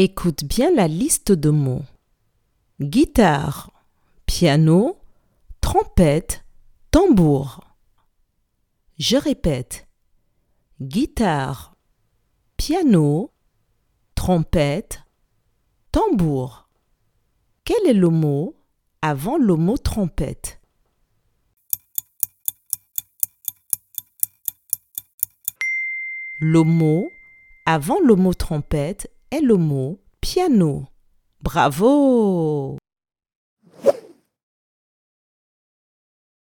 Écoute bien la liste de mots. Guitare, piano, trompette, tambour. Je répète. Guitare, piano, trompette, tambour. Quel est le mot avant le mot trompette? Le mot avant le mot trompette est le mot piano. Bravo